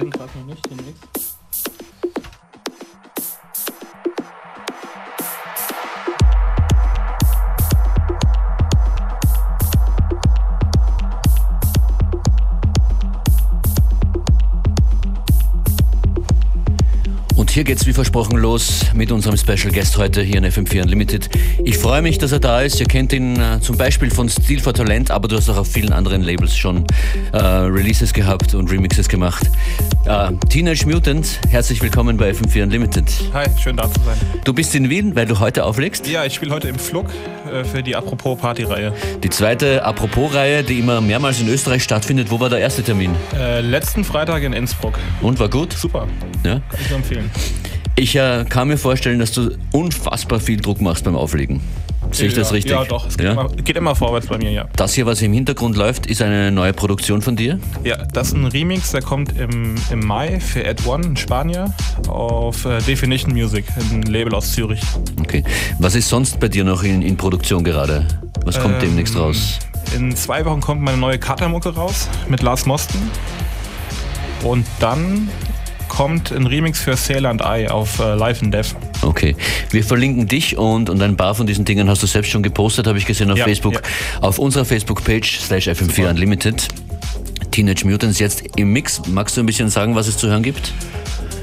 ihn gerade noch nicht, den hier geht's wie versprochen los mit unserem Special Guest heute hier in FM4 Unlimited. Ich freue mich, dass er da ist. Ihr kennt ihn äh, zum Beispiel von Steel for Talent, aber du hast auch auf vielen anderen Labels schon äh, Releases gehabt und Remixes gemacht. Äh, Teenage Mutant, herzlich willkommen bei FM4 Unlimited. Hi, schön da zu sein. Du bist in Wien, weil du heute auflegst? Ja, ich spiele heute im Flug äh, für die Apropos Party-Reihe. Die zweite Apropos-Reihe, die immer mehrmals in Österreich stattfindet. Wo war der erste Termin? Äh, letzten Freitag in Innsbruck. Und war gut? Super. Ja? Kann ich nur empfehlen. Ich äh, kann mir vorstellen, dass du unfassbar viel Druck machst beim Auflegen. Sehe ich ja, das richtig? Ja, doch. Es geht, Ja? Immer, geht immer vorwärts bei mir, ja. Das hier, was im Hintergrund läuft, ist eine neue Produktion von dir. Ja, das ist ein Remix, der kommt im, im Mai für Ed One in Spanien auf äh, Definition Music, ein Label aus Zürich. Okay. Was ist sonst bei dir noch in, in Produktion gerade? Was kommt Ähm, demnächst raus? In zwei Wochen kommt meine neue Katermucke raus mit Lars Mosten. Und dann kommt ein Remix für Sailor and I auf äh, Live and Death. Okay. Wir verlinken dich und, und ein paar von diesen Dingen hast du selbst schon gepostet, habe ich gesehen auf Ja, Facebook. ja. Auf unserer Facebook-Page slash FM4 Unlimited. Teenage Mutants jetzt im Mix. Magst du ein bisschen sagen, was es zu hören gibt?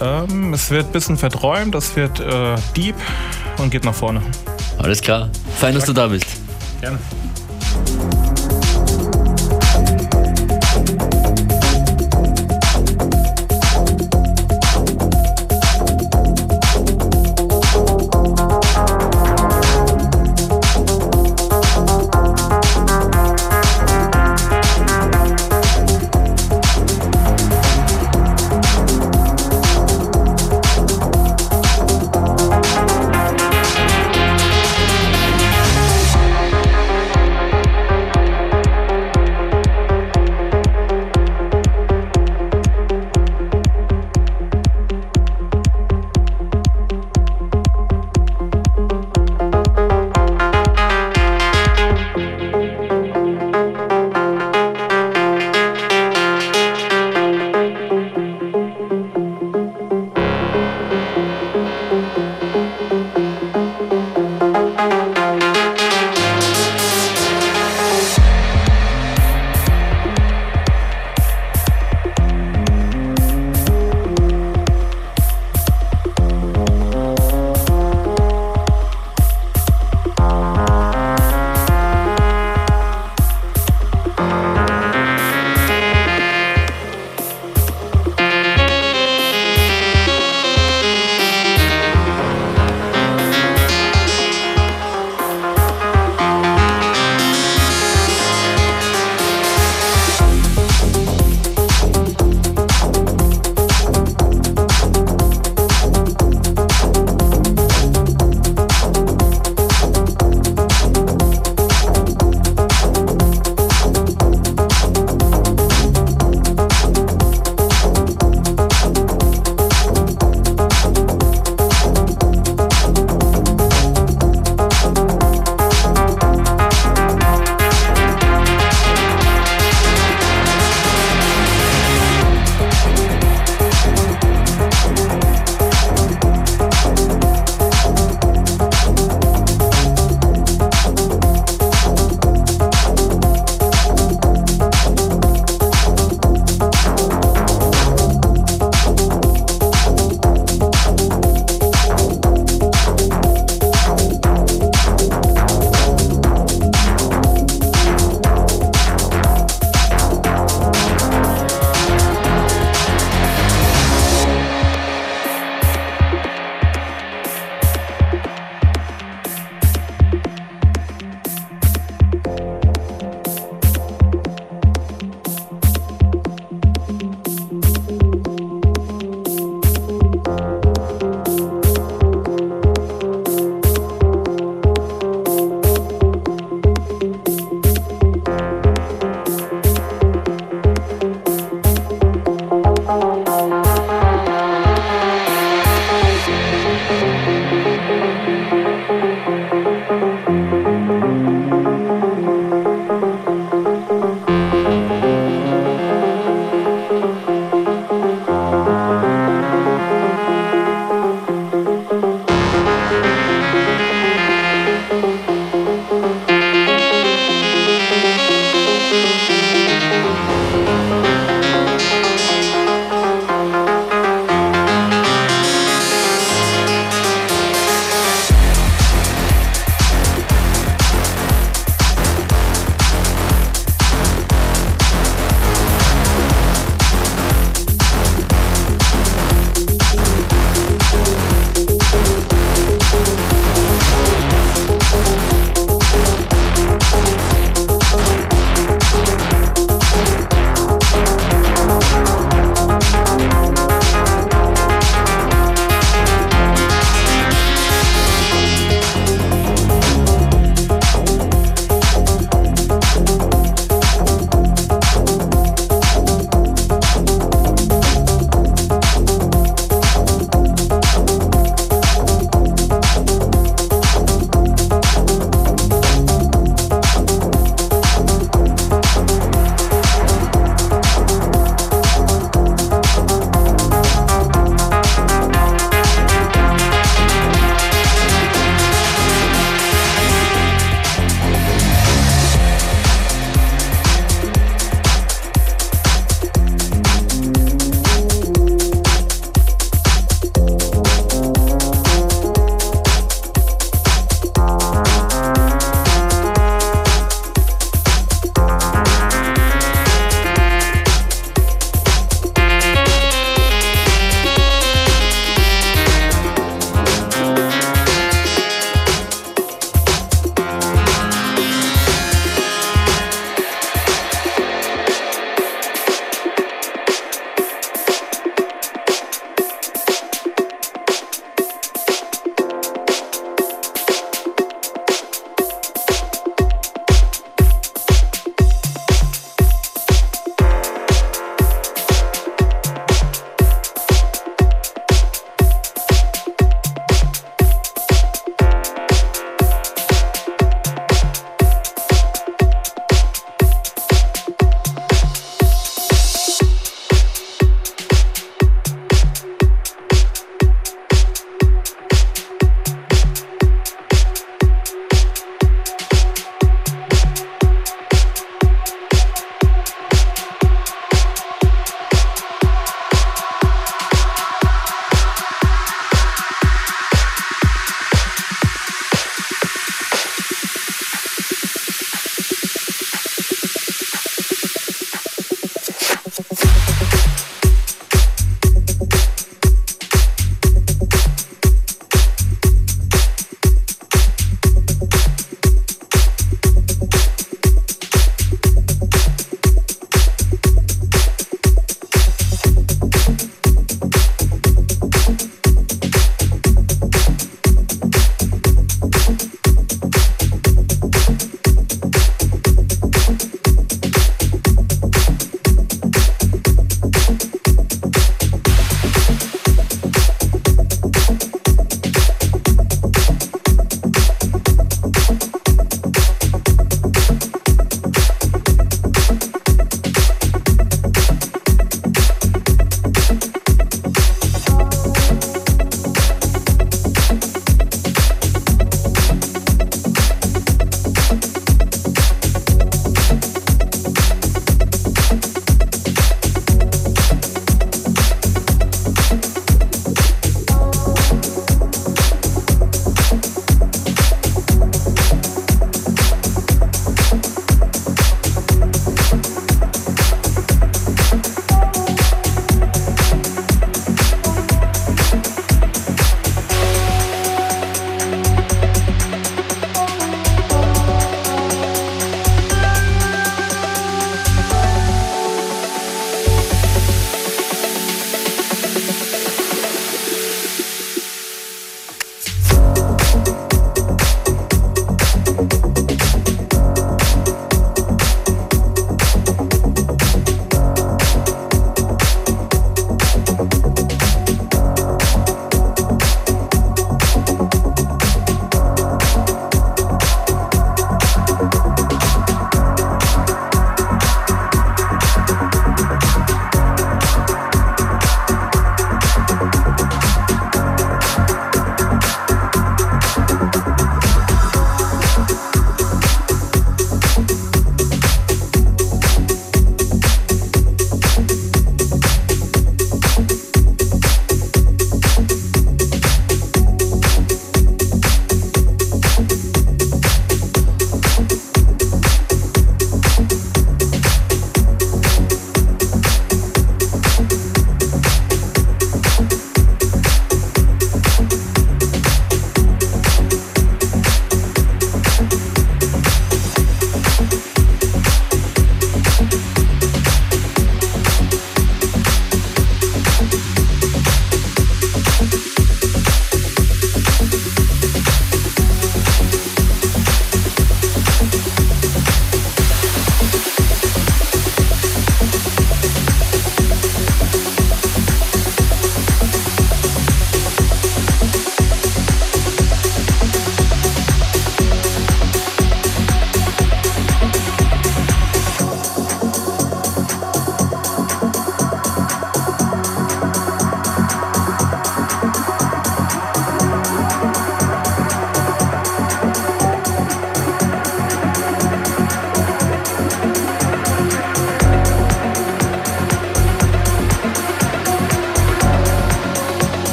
Ähm, es wird ein bisschen verträumt, es wird äh, deep und geht nach vorne. Alles klar. Fein, dass du da bist. Gerne.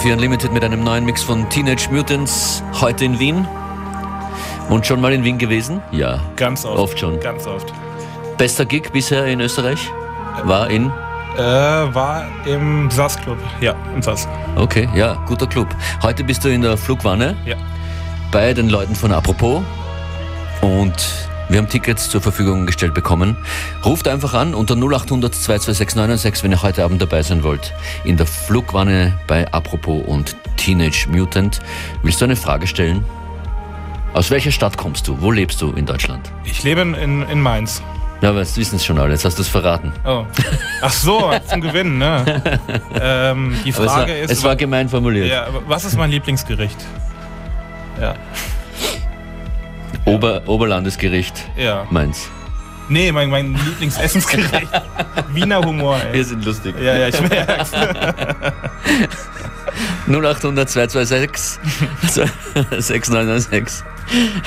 FM4 Unlimited mit einem neuen Mix von Teenage Mutants, heute in Wien. Und schon mal in Wien gewesen? Ja. Ganz oft. Oft schon. Ganz oft. Bester Gig bisher in Österreich? War in? Äh, war im SAS Club. Ja, im SAS. Okay, ja, guter Club. Heute bist du in der Flugwanne Ja. bei den Leuten von Apropos wir haben Tickets zur Verfügung gestellt bekommen. Ruft einfach an unter 0800 226 996, wenn ihr heute Abend dabei sein wollt. In der Flugwanne bei Apropos und Teenage Mutant. Willst du eine Frage stellen? Aus welcher Stadt kommst du? Wo lebst du in Deutschland? Ich lebe in, in, in Mainz. Ja, aber das wissen es schon alle, jetzt hast du es verraten. Oh. Ach so, zum Gewinnen, ne? ähm, die Frage es war, ist. es war gemein formuliert. ja, was ist mein Lieblingsgericht? Ja. Ober, Oberlandesgericht Ja. Mainz. Nee, mein, mein Lieblingsessensgericht. Wiener Humor, ey. Wir sind lustig. Ja, ja, ich merk's. 0800 226 6996.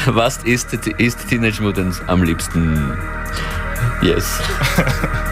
Was ist, ist Teenage Mutants am liebsten? Yes.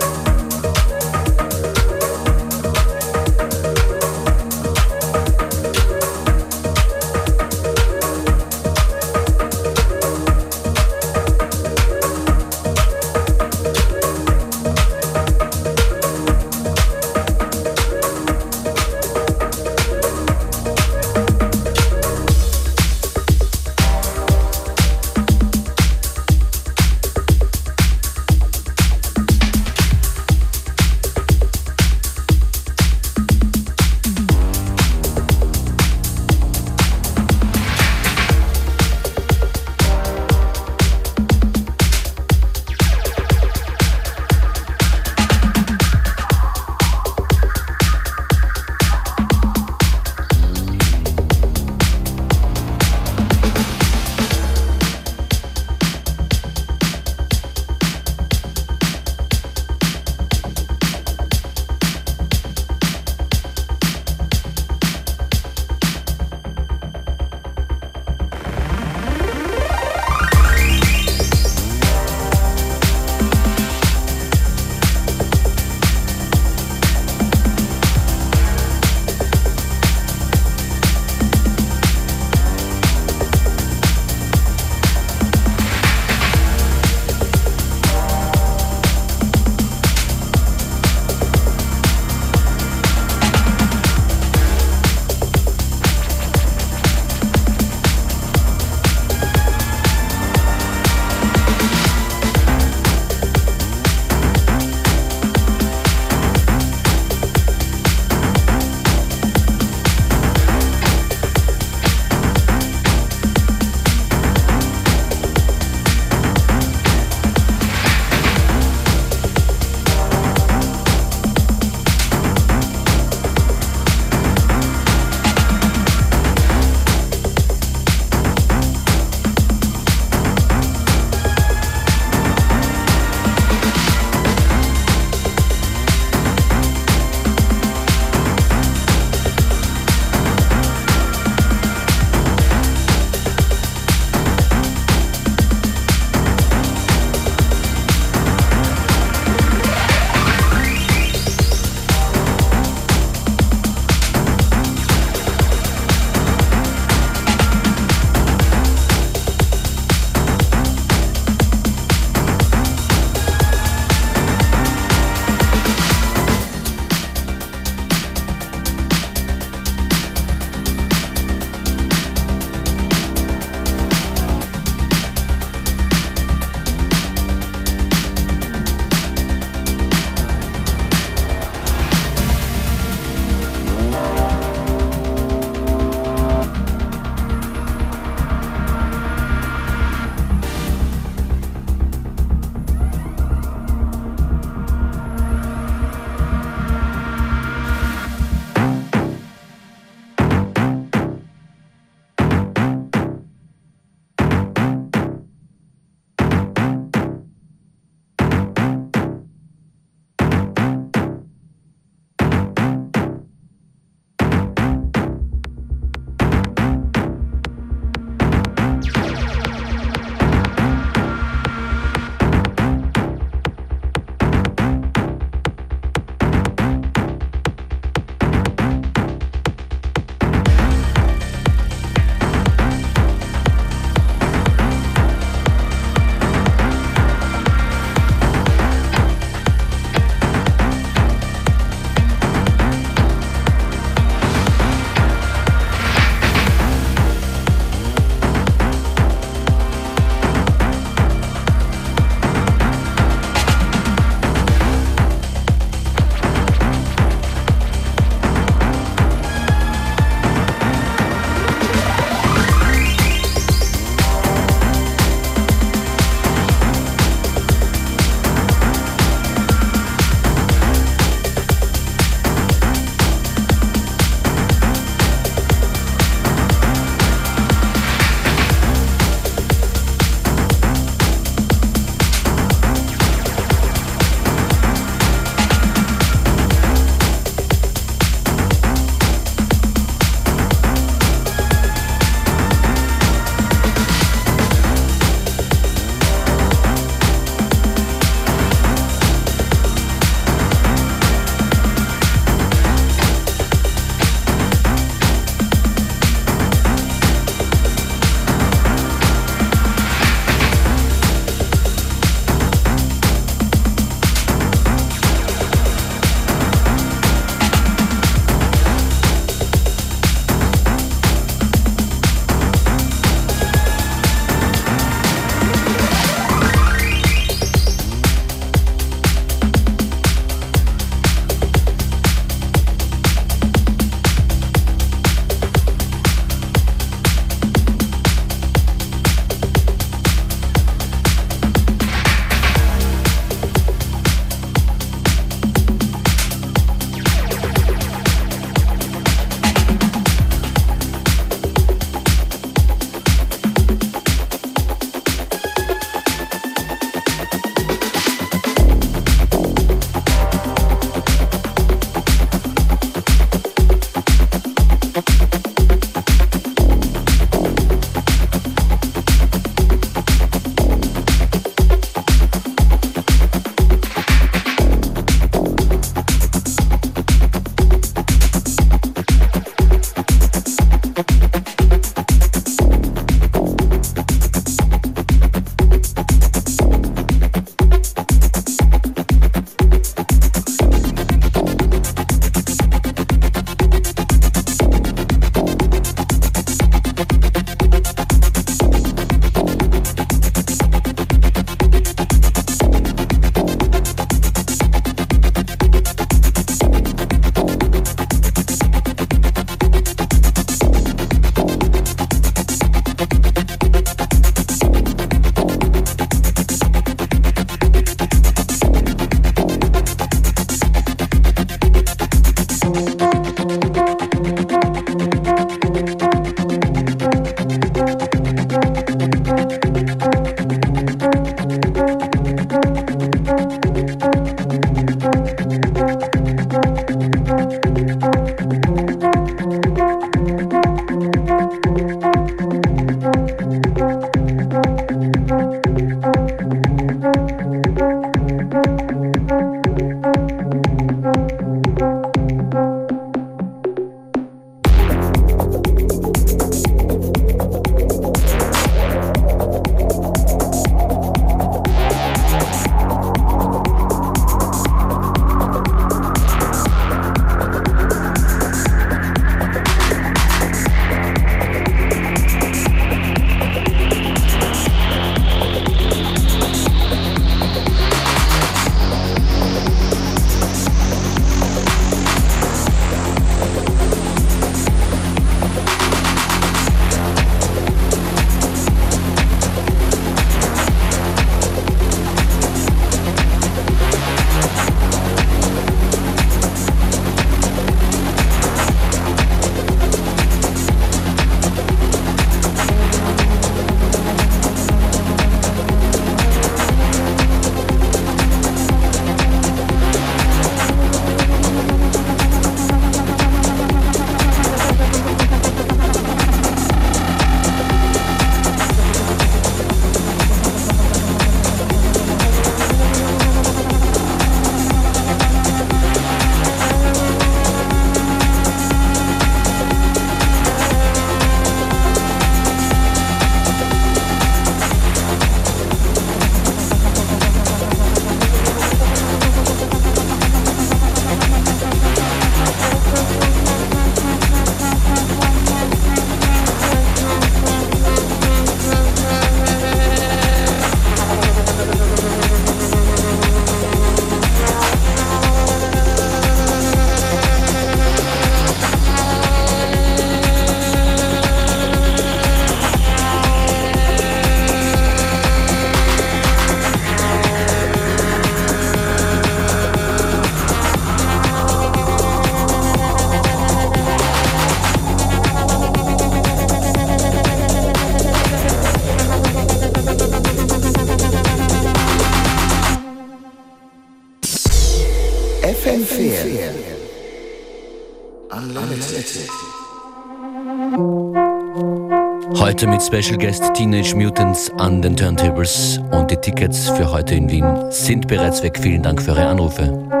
mit Special Guest Teenage Mutants an den Turntables und die Tickets für heute in Wien sind bereits weg. Vielen Dank für Ihre Anrufe.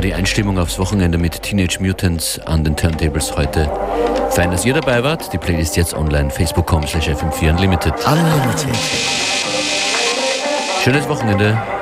War die Einstimmung aufs Wochenende mit Teenage Mutants an den Turntables heute. Fein, dass ihr dabei wart. Die Playlist jetzt online. Facebook.com slash FM4 Unlimited. Unlimited. Schönes Wochenende.